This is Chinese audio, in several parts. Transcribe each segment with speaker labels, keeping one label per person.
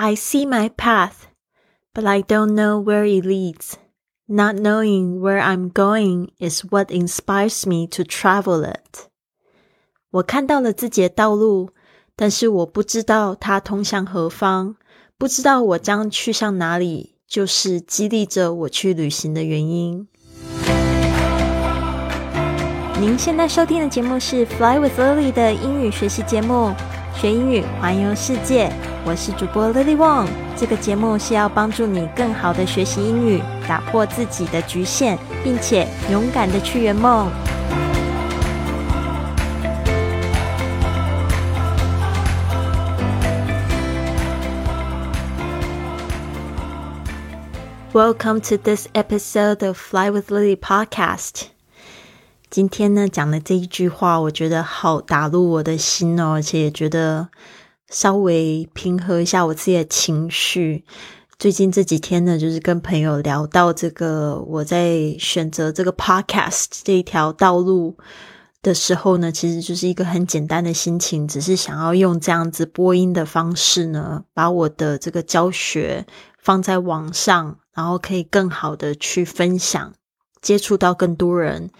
Speaker 1: I see my path, but I don't know where it leads. Not knowing where I'm going is what inspires me to travel it. 我看到了自己的道路，但是我不知道它通向何方，不知道我将去向哪里，就是激励着我去旅行的原因。您现在收听的节目是《Fly with Lily》的英语学习节目。学英语，环游世界。 我是主播 Lily Wong。这个节目是要帮助你更好的学习英语，打破自己的局限，并且勇敢的去圆梦。Welcome to this episode of Fly with Lily podcast. 今天呢，讲的这一句话，我觉得好打入我的心哦，而且也觉得稍微平和一下我自己的情绪。最近这几天呢，就是跟朋友聊到这个，我在选择这个 podcast 这一条道路的时候呢，其实就是一个很简单的心情，只是想要用这样子播音的方式呢，把我的这个教学放在网上，然后可以更好的去分享，接触到更多人。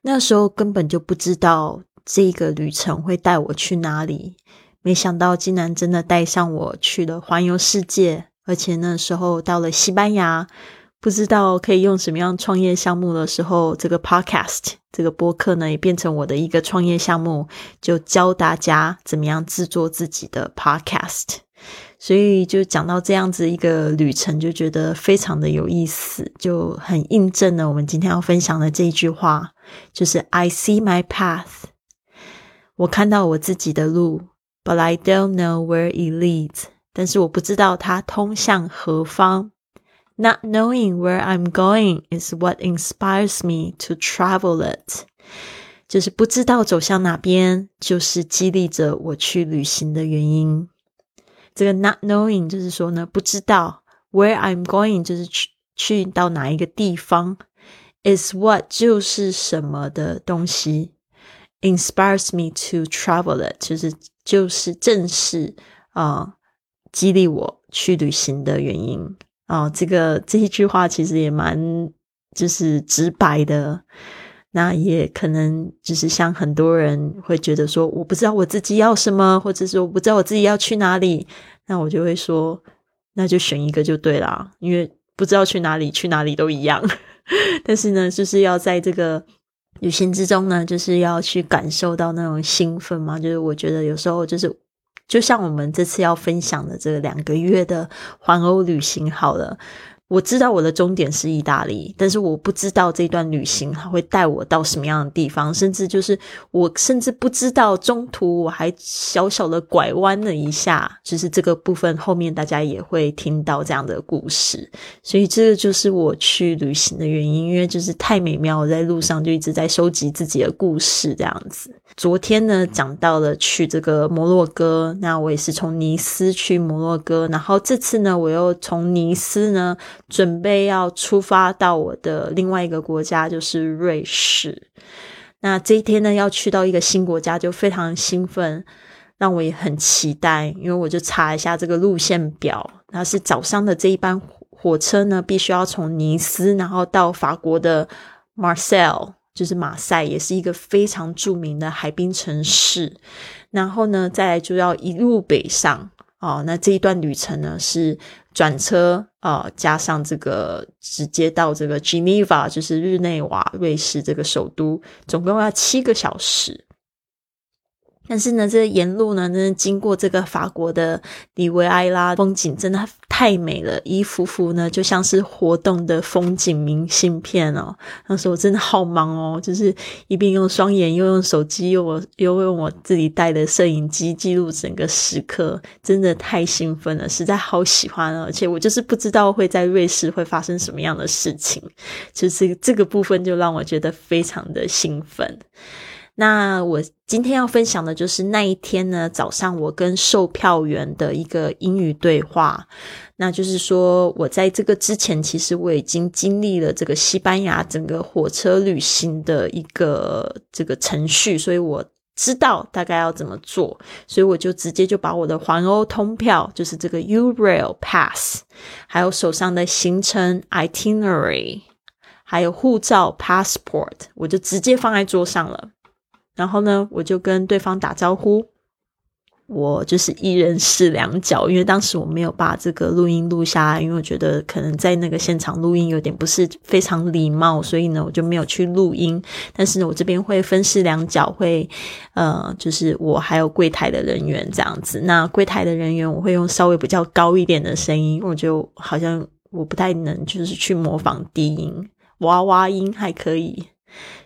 Speaker 1: 那时候根本就不知道这个旅程会带我去哪里，没想到竟然真的带上我去了环游世界，而且那时候到了西班牙，不知道可以用什么样创业项目的时候，这个 podcast 这个播客呢也变成我的一个创业项目，就教大家怎么样制作自己的 podcast。所以就讲到这样子一个旅程，就觉得非常的有意思，就很印证了我们今天要分享的这一句话，就是 I see my path，我看到我自己的路 ，but I don't know where it leads，但是我不知道它通向何方。Not knowing where I'm going is what inspires me to travel it，就是不知道走向哪边，就是激励着我去旅行的原因。这个 not knowing 就是说呢，不知道 where I'm going 就是去去到哪一个地方，is what 就是什么的东西 ，inspires me to travel it 就是就是正是啊激励我去旅行的原因啊。这个这一句话其实也蛮就是直白的。那也可能就是像很多人会觉得说，我不知道我自己要什么，或者是我不知道我自己要去哪里，那我就会说，那就选一个就对啦，因为不知道去哪里，去哪里都一样。但是呢，就是要在这个旅行之中呢，就是要去感受到那种兴奋嘛。就是我觉得有时候就是，就像我们这次要分享的这个两个月的环欧旅行，好了。我知道我的终点是意大利，但是我不知道这段旅行它会带我到什么样的地方，甚至就是我甚至不知道中途我还小小的拐弯了一下，就是这个部分后面大家也会听到这样的故事，所以这个就是我去旅行的原因，因为就是太美妙，我在路上就一直在收集自己的故事这样子。昨天呢，讲到了去这个摩洛哥，那我也是从尼斯去摩洛哥，然后这次呢，我又从尼斯呢，准备要出发到我的另外一个国家，就是瑞士。那这一天呢，要去到一个新国家，就非常兴奋，让我也很期待，因为我就查一下这个路线表，那是早上的这一班火车呢，必须要从尼斯，然后到法国的 Marcel。就是马赛也是一个非常著名的海滨城市，然后呢，再来就要一路北上哦。那这一段旅程呢是转车啊，加上这个直接到这个 Geneva，就是日内瓦，瑞士这个首都，总共要七个小时。但是呢，这沿路呢，真的经过这个法国的里维埃拉，风景真的太美了，一幅幅呢就像是活动的风景明信片哦。那时候我真的好忙哦，就是一边用双眼，又用手机，又我又用我自己带的摄影机记录整个时刻，真的太兴奋了，实在好喜欢而且我就是不知道会在瑞士会发生什么样的事情，就是这个部分就让我觉得非常的兴奋。那我今天要分享的就是那一天呢，早上我跟售票员的一个英语对话。那就是说我在这个之前，其实我已经经历了这个西班牙整个火车旅行的一个这个程序，所以我。知道大概要怎么做，所以我就直接就把我的环欧通票，就是这个 Urail Pass，还有手上的行程 Itinerary，还有护照 Passport，我就直接放在桌上了。然后呢，我就跟对方打招呼。我就是一人试两脚，因为当时我没有把这个录音录下来，因为我觉得可能在那个现场录音有点不是非常礼貌，所以呢，我就没有去录音。但是呢，我这边会分饰两角，会呃，就是我还有柜台的人员这样子。那柜台的人员我会用稍微比较高一点的声音，我就好像我不太能就是去模仿低音，娃娃音还可以。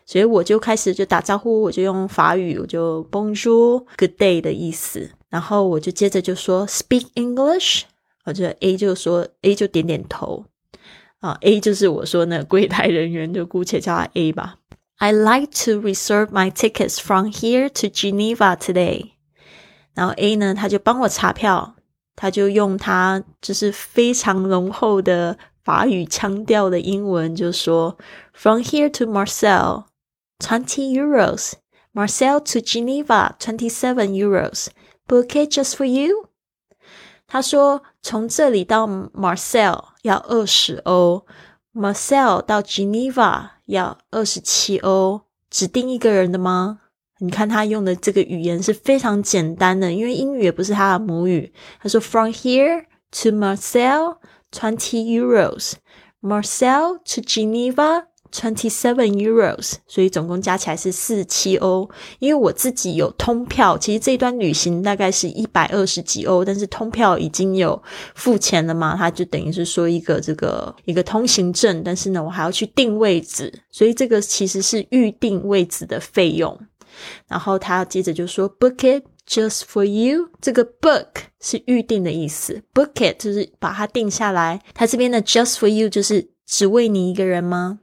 Speaker 1: 所以我就开始就打招呼，我就用法语，我就 Bonjour，Good day 的意思。然后我就接着就说 Speak English，我就 A 就说 A 就点点头啊，A 就是我说那柜台人员，就姑且叫他 A 吧。I like to reserve my tickets from here to Geneva today。然后 A 呢，他就帮我查票，他就用他就是非常浓厚的法语腔调的英文就说 From here to Marseille。Twenty euros, Marseille to Geneva, twenty-seven euros. Book it just for you. 他说从这里到 Marseille 要二十欧，Marseille 到 Geneva 要二十七欧。指定一个人的吗？你看他用的这个语言是非常简单的，因为英语也不是他的母语。他说 From here to Marseille, Twenty euros, Marcel to Geneva. Twenty seven euros，所以总共加起来是四七欧。因为我自己有通票，其实这一段旅行大概是一百二十几欧，但是通票已经有付钱了嘛，它就等于是说一个这个一个通行证，但是呢，我还要去定位置，所以这个其实是预定位置的费用。然后他接着就说，Book it just for you。这个 book 是预定的意思，Book it 就是把它定下来。他这边的 just for you 就是只为你一个人吗？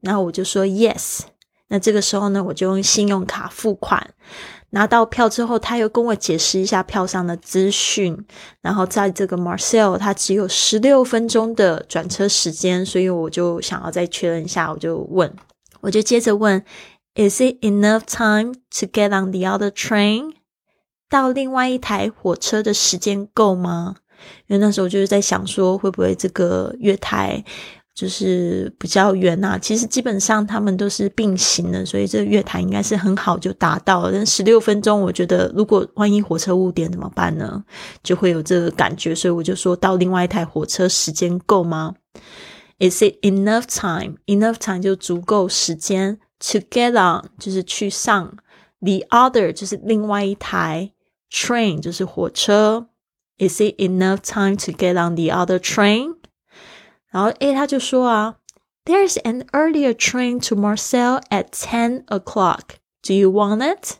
Speaker 1: 然后我就说 yes，那这个时候呢，我就用信用卡付款。拿到票之后，他又跟我解释一下票上的资讯。然后在这个 Marcel，他只有十六分钟的转车时间，所以我就想要再确认一下，我就问，我就接着问，Is it enough time to get on the other train？到另外一台火车的时间够吗？因为那时候就是在想说，会不会这个月台。就是比较远呐，其实基本上他们都是并行的，所以这个月台应该是很好就达到了。但十六分钟，我觉得如果万一火车误点怎么办呢？就会有这个感觉，所以我就说到另外一台火车时间够吗？Is it enough time? Enough time 就足够时间 to get on 就是去上 the other 就是另外一台 train 就是火车。Is it enough time to get on the other train? 然后 A 他就说啊，There's an earlier train to Marseille at ten o'clock. Do you want it？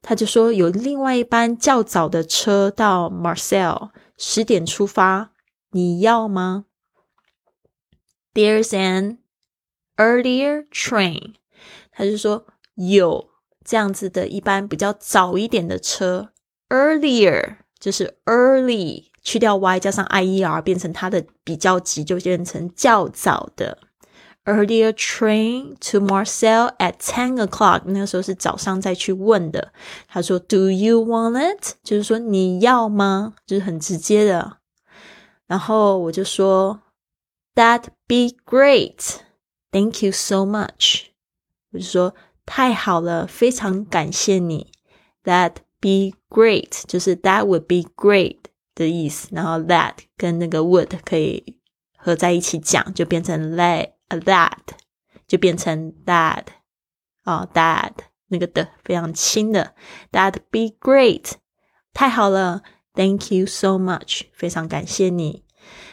Speaker 1: 他就说有另外一班较早的车到 Marseille，十点出发，你要吗？There's an earlier train，他就说有 这样子的一班比较早一点的车，earlier 就是 early。去掉 y 加上 i e r 变成它的比较级，就变成较早的。Earlier train to Marseille at ten o'clock。那个时候是早上再去问的。他说：“Do you want it？” 就是说你要吗？就是很直接的。然后我就说：“That be great. Thank you so much。”我就说 太好了，非常感谢你。That be great，就是 That would be great。的意思，然后 that 跟那个 would 可以合在一起讲，就变成 that that 就变成 that 啊 that 那个的非常轻的 that be great 太好了，thank you so much 非常感谢你。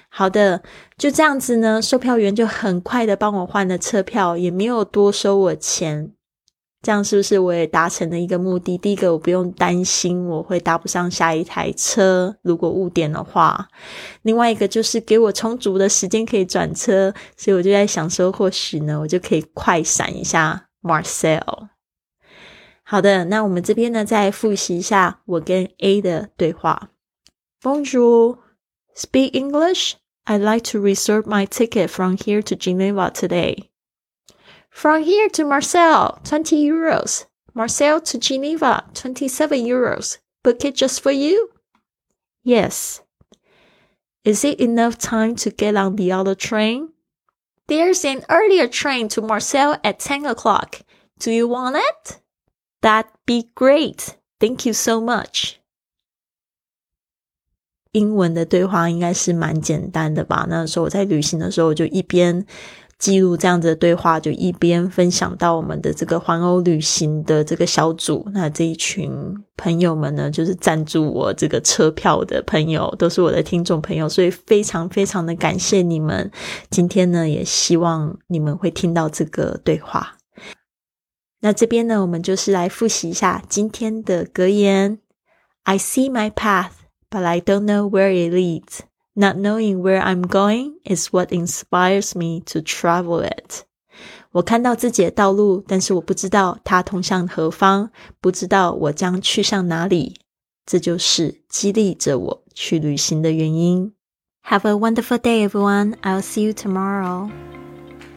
Speaker 1: 好的，就这样子呢，售票员就很快的帮我换了车票，也没有多收我钱。这样是不是我也达成了一个目的？第一个，我不用担心我会搭不上下一台车，如果误点的话；另外一个就是给我充足的时间可以转车，所以我就在想说，或许呢，我就可以快闪一下 Marcel。好的，那我们这边呢，再复习一下我跟 A 的对话：Bonjour, speak English. I'd like to reserve my ticket from here to Geneva today. From here to Marseille, twenty euros. Marseille to Geneva, 27 euros. Book it just for you? Yes. Is it enough time to get on the other train? There's an earlier train to Marseille at 10 o'clock. Do you want it? That'd be great. Thank you so much. 英文的对话应该是蛮简单的吧？那时候我在旅行的时候，我就一边 记录这样子的对话，就一边分享到我们的这个环欧旅行的这个小组。那这一群朋友们呢，就是赞助我这个车票的朋友，都是我的听众朋友，所以非常非常的感谢你们。今天呢，也希望你们会听到这个对话。那这边呢，我们就是来复习一下今天的格言：I see my path, but I don't know where it leads. Not knowing where I'm going is what inspires me to travel it. 我看到自己的道路，但是我不知道它通向何方，不知道我将去向哪里。这就是激励着我去旅行的原因。Have a wonderful day, everyone. I'll see you tomorrow.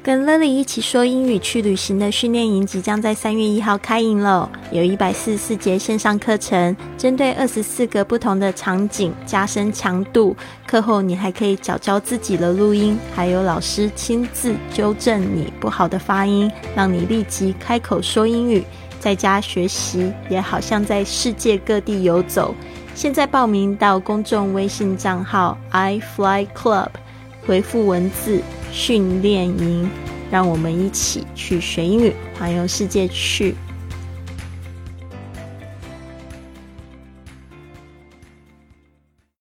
Speaker 1: 跟 Lily 一起说英语去旅行的训练营即将在三月一号开营了，有一百四十四节线上课程，针对二十四个不同的场景加深强度。课后你还可以找教自己的录音，还有老师亲自纠正你不好的发音，让你立即开口说英语。在家学习也好像在世界各地游走。现在报名到公众微信账号 i fly club，回复文字。训练营，让我们一起去学英语，环游世界去。